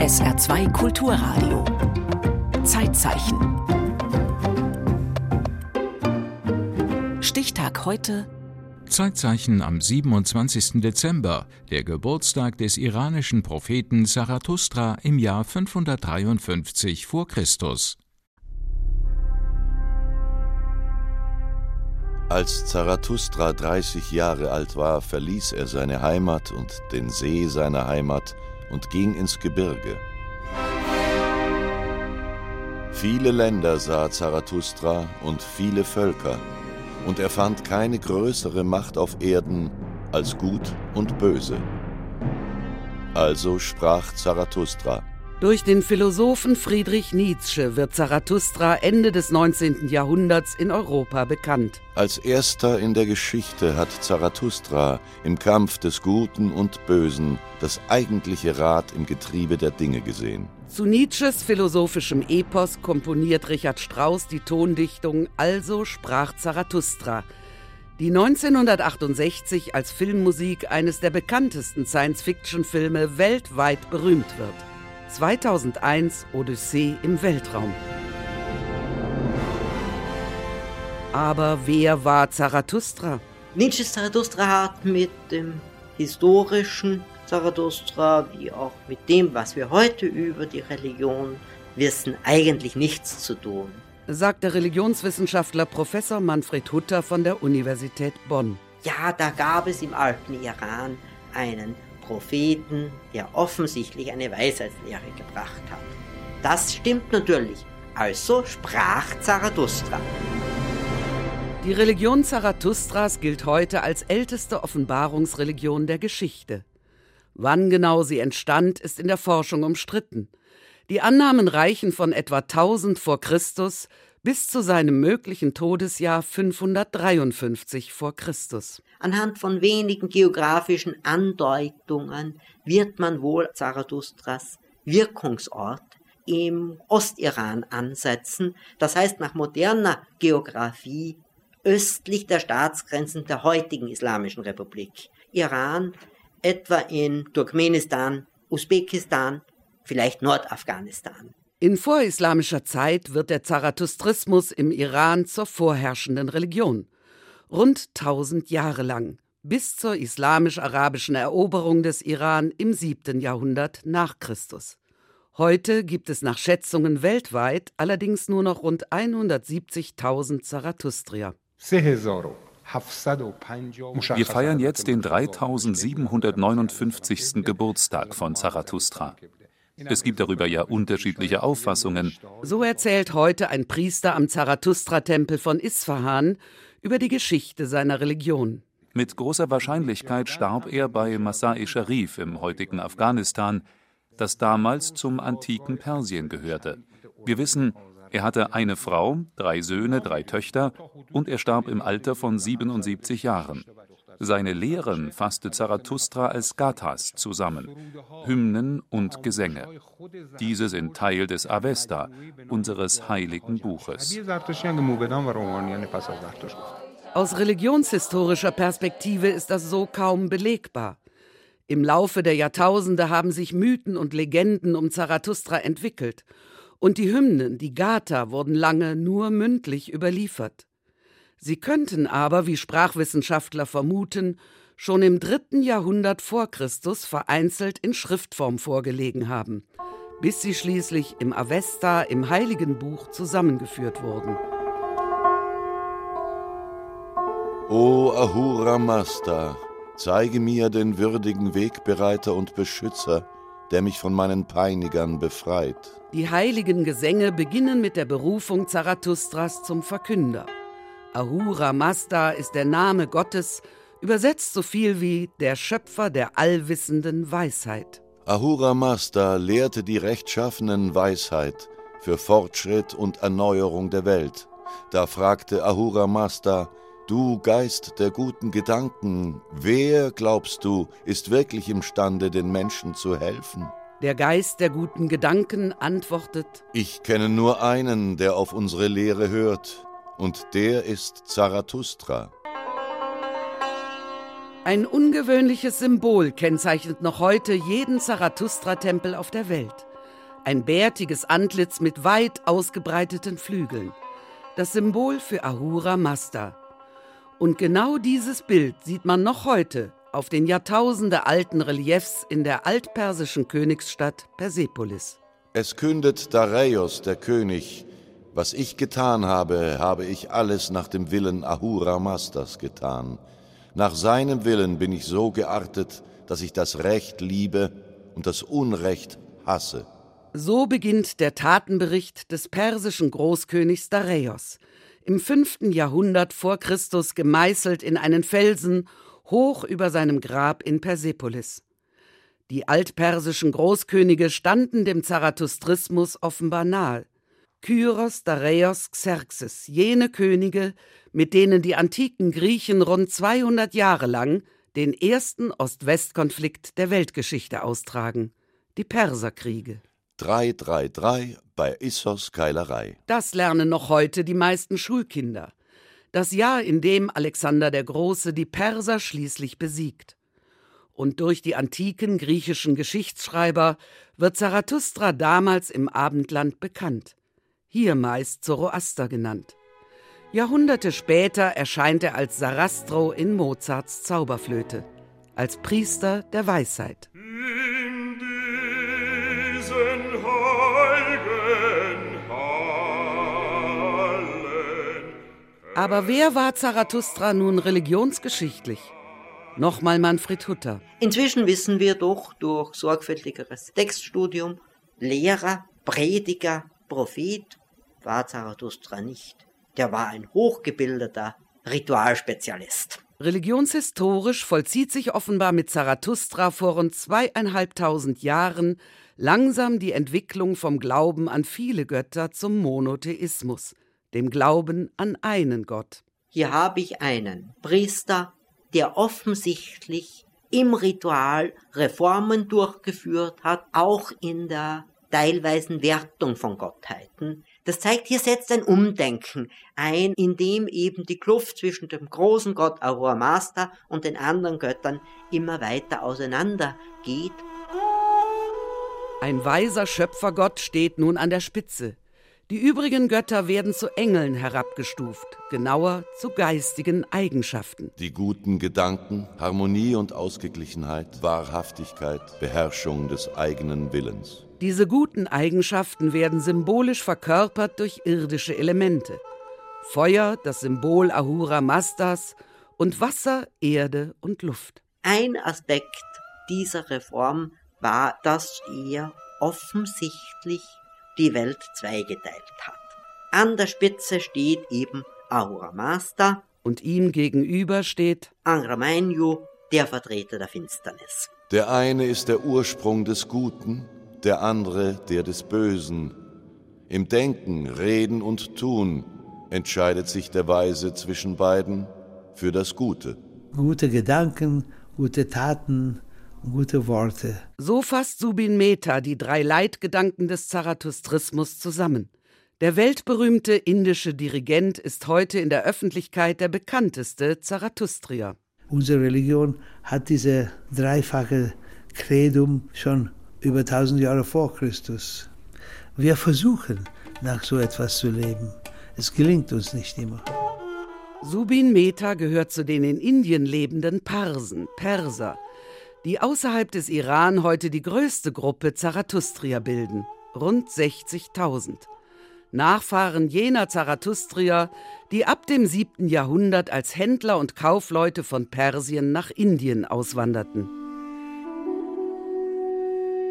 SR2 Kulturradio. Zeitzeichen. Stichtag heute. Zeitzeichen am 27. Dezember, der Geburtstag des iranischen Propheten Zarathustra im Jahr 553 vor Christus. Als Zarathustra 30 Jahre alt war, verließ er seine Heimat und den See seiner Heimat und ging ins Gebirge. Viele Länder sah Zarathustra und viele Völker, und er fand keine größere Macht auf Erden als Gut und Böse. Also sprach Zarathustra. Durch den Philosophen Friedrich Nietzsche wird Zarathustra Ende des 19. Jahrhunderts in Europa bekannt. Als erster in der Geschichte hat Zarathustra im Kampf des Guten und Bösen das eigentliche Rad im Getriebe der Dinge gesehen. Zu Nietzsches philosophischem Epos komponiert Richard Strauss die Tondichtung Also sprach Zarathustra, die 1968 als Filmmusik eines der bekanntesten Science-Fiction-Filme weltweit berühmt wird. 2001 Odyssee im Weltraum. Aber wer war Zarathustra? Nietzsches Zarathustra hat mit dem historischen Zarathustra wie auch mit dem, was wir heute über die Religion wissen, eigentlich nichts zu tun. Sagt der Religionswissenschaftler Professor Manfred Hutter von der Universität Bonn. Ja, da gab es im alten Iran einen Propheten, der offensichtlich eine Weisheitslehre gebracht hat. Das stimmt natürlich. Also sprach Zarathustra. Die Religion Zarathustras gilt heute als älteste Offenbarungsreligion der Geschichte. Wann genau sie entstand, ist in der Forschung umstritten. Die Annahmen reichen von etwa 1000 vor Christus bis zu seinem möglichen Todesjahr 553 vor Christus. Anhand von wenigen geografischen Andeutungen wird man wohl Zarathustras Wirkungsort im Ostiran ansetzen, das heißt nach moderner Geografie östlich der Staatsgrenzen der heutigen Islamischen Republik. Iran etwa in Turkmenistan, Usbekistan, vielleicht Nordafghanistan. In vorislamischer Zeit wird der Zarathustrismus im Iran zur vorherrschenden Religion. Rund 1000 Jahre lang, bis zur islamisch-arabischen Eroberung des Iran im 7. Jahrhundert nach Christus. Heute gibt es nach Schätzungen weltweit allerdings nur noch rund 170.000 Zarathustrier. Wir feiern jetzt den 3759. Geburtstag von Zarathustra. Es gibt darüber ja unterschiedliche Auffassungen. So erzählt heute ein Priester am Zarathustra-Tempel von Isfahan über die Geschichte seiner Religion. Mit großer Wahrscheinlichkeit starb er bei Masai Sharif im heutigen Afghanistan, das damals zum antiken Persien gehörte. Wir wissen, er hatte eine Frau, drei Söhne, drei Töchter und er starb im Alter von 77 Jahren. Seine Lehren fasste Zarathustra als Gathas zusammen, Hymnen und Gesänge. Diese sind Teil des Avesta, unseres heiligen Buches. Aus religionshistorischer Perspektive ist das so kaum belegbar. Im Laufe der Jahrtausende haben sich Mythen und Legenden um Zarathustra entwickelt, und die Hymnen, die Gatha, wurden lange nur mündlich überliefert. Sie könnten aber, wie Sprachwissenschaftler vermuten, schon im dritten Jahrhundert vor Christus vereinzelt in Schriftform vorgelegen haben, bis sie schließlich im Avesta, im Heiligen Buch, zusammengeführt wurden. O Ahura Mazda, zeige mir den würdigen Wegbereiter und Beschützer, der mich von meinen Peinigern befreit. Die heiligen Gesänge beginnen mit der Berufung Zarathustras zum Verkünder. Ahura Mazda ist der Name Gottes, übersetzt so viel wie der Schöpfer der allwissenden Weisheit. Ahura Mazda lehrte die rechtschaffenen Weisheit für Fortschritt und Erneuerung der Welt. Da fragte Ahura Mazda, Du Geist der guten Gedanken, wer, glaubst du, ist wirklich imstande, den Menschen zu helfen? Der Geist der guten Gedanken antwortet, Ich kenne nur einen, der auf unsere Lehre hört, und der ist Zarathustra. Ein ungewöhnliches Symbol kennzeichnet noch heute jeden Zarathustra-Tempel auf der Welt. Ein bärtiges Antlitz mit weit ausgebreiteten Flügeln. Das Symbol für Ahura Mazda. Und genau dieses Bild sieht man noch heute auf den Jahrtausende alten Reliefs in der altpersischen Königsstadt Persepolis. Es kündet Dareios, der König, was ich getan habe, habe ich alles nach dem Willen Ahura Mazdas getan. Nach seinem Willen bin ich so geartet, dass ich das Recht liebe und das Unrecht hasse. So beginnt der Tatenbericht des persischen Großkönigs Dareios, im fünften Jahrhundert vor Christus gemeißelt in einen Felsen hoch über seinem Grab in Persepolis. Die altpersischen Großkönige standen dem Zarathustrismus offenbar nahe. Kyros, Dareios, Xerxes, jene Könige, mit denen die antiken Griechen rund 200 Jahre lang den ersten Ost-West-Konflikt der Weltgeschichte austragen, die Perserkriege. 333 bei Issos Keilerei. Das lernen noch heute die meisten Schulkinder. Das Jahr, in dem Alexander der Große die Perser schließlich besiegt. Und durch die antiken griechischen Geschichtsschreiber wird Zarathustra damals im Abendland bekannt hier meist Zoroaster genannt. Jahrhunderte später erscheint er als Sarastro in Mozarts Zauberflöte, als Priester der Weisheit. In diesen heiligen Hallen Aber wer war Zarathustra nun religionsgeschichtlich? Nochmal Manfred Hutter. Inzwischen wissen wir doch durch sorgfältigeres Textstudium, Lehrer, Prediger, Prophet war Zarathustra nicht. Der war ein hochgebildeter Ritualspezialist. Religionshistorisch vollzieht sich offenbar mit Zarathustra vor rund zweieinhalbtausend Jahren langsam die Entwicklung vom Glauben an viele Götter zum Monotheismus, dem Glauben an einen Gott. Hier habe ich einen Priester, der offensichtlich im Ritual Reformen durchgeführt hat, auch in der teilweisen Wertung von Gottheiten, das zeigt, hier setzt ein Umdenken ein, in dem eben die Kluft zwischen dem großen Gott Ahura Mazda und den anderen Göttern immer weiter auseinander geht. Ein weiser Schöpfergott steht nun an der Spitze. Die übrigen Götter werden zu Engeln herabgestuft, genauer zu geistigen Eigenschaften. Die guten Gedanken, Harmonie und Ausgeglichenheit, Wahrhaftigkeit, Beherrschung des eigenen Willens. Diese guten Eigenschaften werden symbolisch verkörpert durch irdische Elemente. Feuer, das Symbol Ahura Mazdas, und Wasser, Erde und Luft. Ein Aspekt dieser Reform war, dass er offensichtlich die Welt zweigeteilt hat. An der Spitze steht eben Ahura Mazda und ihm gegenüber steht Angra Mainyu, der Vertreter der Finsternis. Der eine ist der Ursprung des Guten der andere der des Bösen. Im Denken, Reden und Tun entscheidet sich der Weise zwischen beiden für das Gute. Gute Gedanken, gute Taten, gute Worte. So fasst Subin Mehta die drei Leitgedanken des Zarathustrismus zusammen. Der weltberühmte indische Dirigent ist heute in der Öffentlichkeit der bekannteste Zarathustrier. Unsere Religion hat diese dreifache Kredum schon über 1000 Jahre vor Christus. Wir versuchen, nach so etwas zu leben. Es gelingt uns nicht immer. Subin Mehta gehört zu den in Indien lebenden Parsen, Perser, die außerhalb des Iran heute die größte Gruppe Zarathustrier bilden, rund 60.000. Nachfahren jener Zarathustrier, die ab dem 7. Jahrhundert als Händler und Kaufleute von Persien nach Indien auswanderten.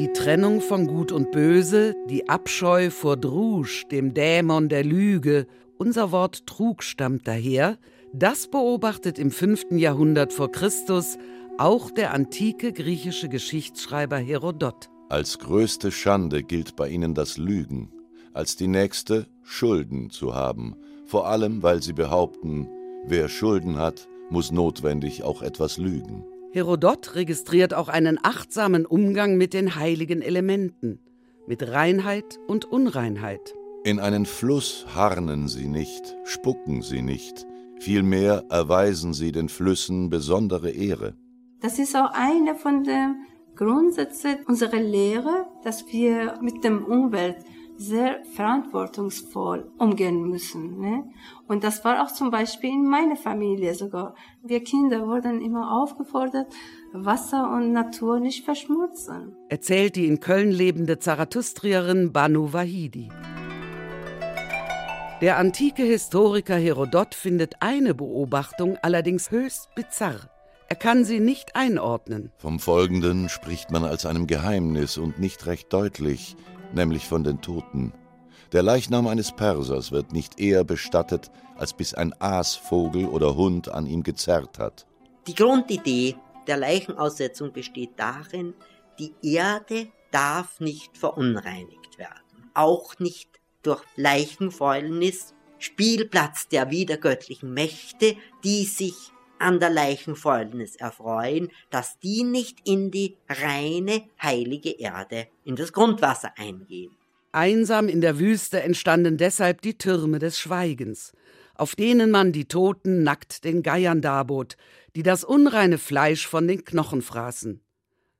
Die Trennung von Gut und Böse, die Abscheu vor Drusch, dem Dämon der Lüge, unser Wort Trug stammt daher, das beobachtet im 5. Jahrhundert vor Christus auch der antike griechische Geschichtsschreiber Herodot. Als größte Schande gilt bei ihnen das Lügen, als die nächste Schulden zu haben, vor allem weil sie behaupten, wer Schulden hat, muss notwendig auch etwas lügen. Herodot registriert auch einen achtsamen Umgang mit den heiligen Elementen, mit Reinheit und Unreinheit. In einen Fluss harnen sie nicht, spucken sie nicht, Vielmehr erweisen sie den Flüssen besondere Ehre. Das ist auch eine von den Grundsätzen unserer Lehre, dass wir mit dem Umwelt sehr verantwortungsvoll umgehen müssen. Ne? Und das war auch zum Beispiel in meiner Familie sogar. Wir Kinder wurden immer aufgefordert, Wasser und Natur nicht verschmutzen. Erzählt die in Köln lebende Zarathustrierin Banu Wahidi. Der antike Historiker Herodot findet eine Beobachtung allerdings höchst bizarr. Er kann sie nicht einordnen. Vom Folgenden spricht man als einem Geheimnis und nicht recht deutlich, nämlich von den Toten. Der Leichnam eines Persers wird nicht eher bestattet, als bis ein Aasvogel oder Hund an ihm gezerrt hat. Die Grundidee der Leichenaussetzung besteht darin, die Erde darf nicht verunreinigt werden, auch nicht durch Leichenfäulnis, Spielplatz der wiedergöttlichen Mächte, die sich an der Leichenfäulnis erfreuen, dass die nicht in die reine heilige Erde, in das Grundwasser eingehen. Einsam in der Wüste entstanden deshalb die Türme des Schweigens, auf denen man die Toten nackt den Geiern darbot, die das unreine Fleisch von den Knochen fraßen.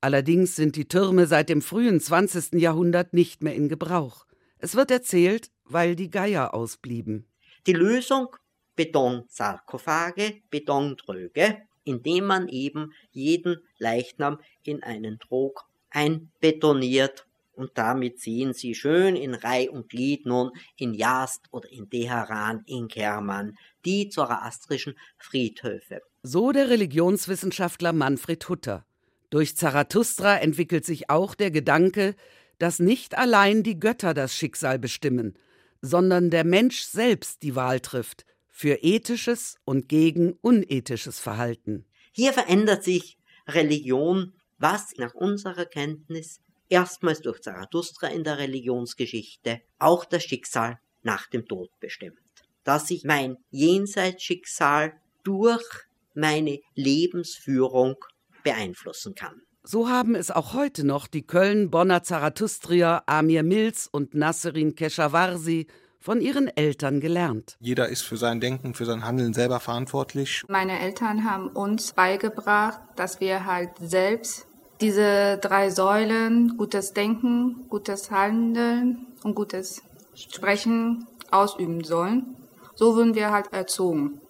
Allerdings sind die Türme seit dem frühen 20. Jahrhundert nicht mehr in Gebrauch. Es wird erzählt, weil die Geier ausblieben. Die Lösung Betonsarkophage, Betontröge, indem man eben jeden Leichnam in einen Trog einbetoniert und damit sehen Sie schön in Reih und Glied nun in Jast oder in Teheran, in Kerman, die zoroastrischen Friedhöfe. So der Religionswissenschaftler Manfred Hutter. Durch Zarathustra entwickelt sich auch der Gedanke, dass nicht allein die Götter das Schicksal bestimmen, sondern der Mensch selbst die Wahl trifft für ethisches und gegen unethisches Verhalten. Hier verändert sich Religion, was nach unserer Kenntnis erstmals durch Zarathustra in der Religionsgeschichte auch das Schicksal nach dem Tod bestimmt. Dass ich mein Jenseitsschicksal durch meine Lebensführung beeinflussen kann. So haben es auch heute noch die Köln-Bonner Zarathustrier Amir Mills und Nasserin Keshawarsi von ihren Eltern gelernt. Jeder ist für sein Denken, für sein Handeln selber verantwortlich. Meine Eltern haben uns beigebracht, dass wir halt selbst diese drei Säulen, gutes Denken, gutes Handeln und gutes Sprechen ausüben sollen. So wurden wir halt erzogen.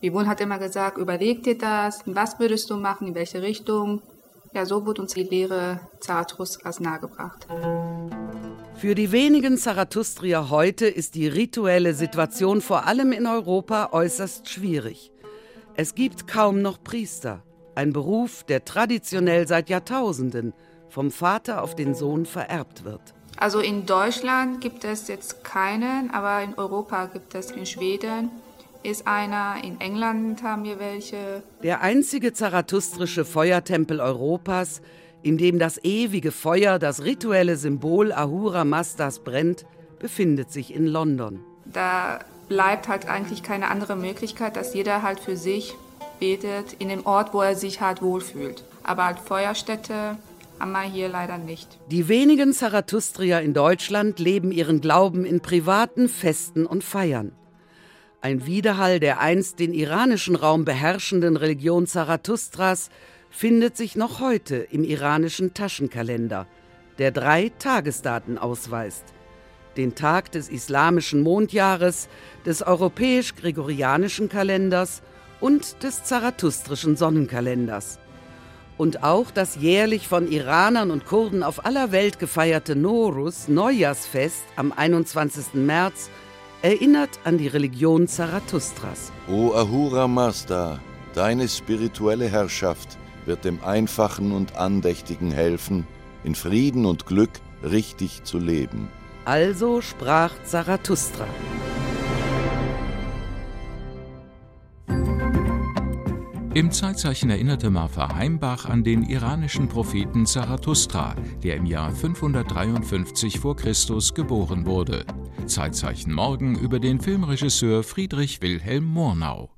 Bibun hat immer gesagt, überleg dir das, was würdest du machen, in welche Richtung, ja, so wurde uns die Lehre Zarathustras nahegebracht. Für die wenigen Zarathustrier heute ist die rituelle Situation vor allem in Europa äußerst schwierig. Es gibt kaum noch Priester, ein Beruf, der traditionell seit Jahrtausenden vom Vater auf den Sohn vererbt wird. Also in Deutschland gibt es jetzt keinen, aber in Europa gibt es in Schweden, ist einer, in England haben wir welche. Der einzige zarathustrische Feuertempel Europas, in dem das ewige Feuer, das rituelle Symbol Ahura Mastas brennt, befindet sich in London. Da bleibt halt eigentlich keine andere Möglichkeit, dass jeder halt für sich betet in dem Ort, wo er sich halt wohlfühlt. Aber halt Feuerstätte haben wir hier leider nicht. Die wenigen Zarathustrier in Deutschland leben ihren Glauben in privaten Festen und Feiern. Ein Widerhall der einst den iranischen Raum beherrschenden Religion Zarathustras findet sich noch heute im iranischen Taschenkalender, der drei Tagesdaten ausweist. Den Tag des islamischen Mondjahres, des europäisch-gregorianischen Kalenders und des zarathustrischen Sonnenkalenders. Und auch das jährlich von Iranern und Kurden auf aller Welt gefeierte Norus, Neujahrsfest am 21. März, erinnert an die Religion Zarathustras. O Ahura Mazda, deine spirituelle Herrschaft wird dem Einfachen und Andächtigen helfen, in Frieden und Glück richtig zu leben. Also sprach Zarathustra. Im Zeitzeichen erinnerte Martha Heimbach an den iranischen Propheten Zarathustra, der im Jahr 553 v. Chr. geboren wurde. Zeitzeichen morgen über den Filmregisseur Friedrich Wilhelm Murnau.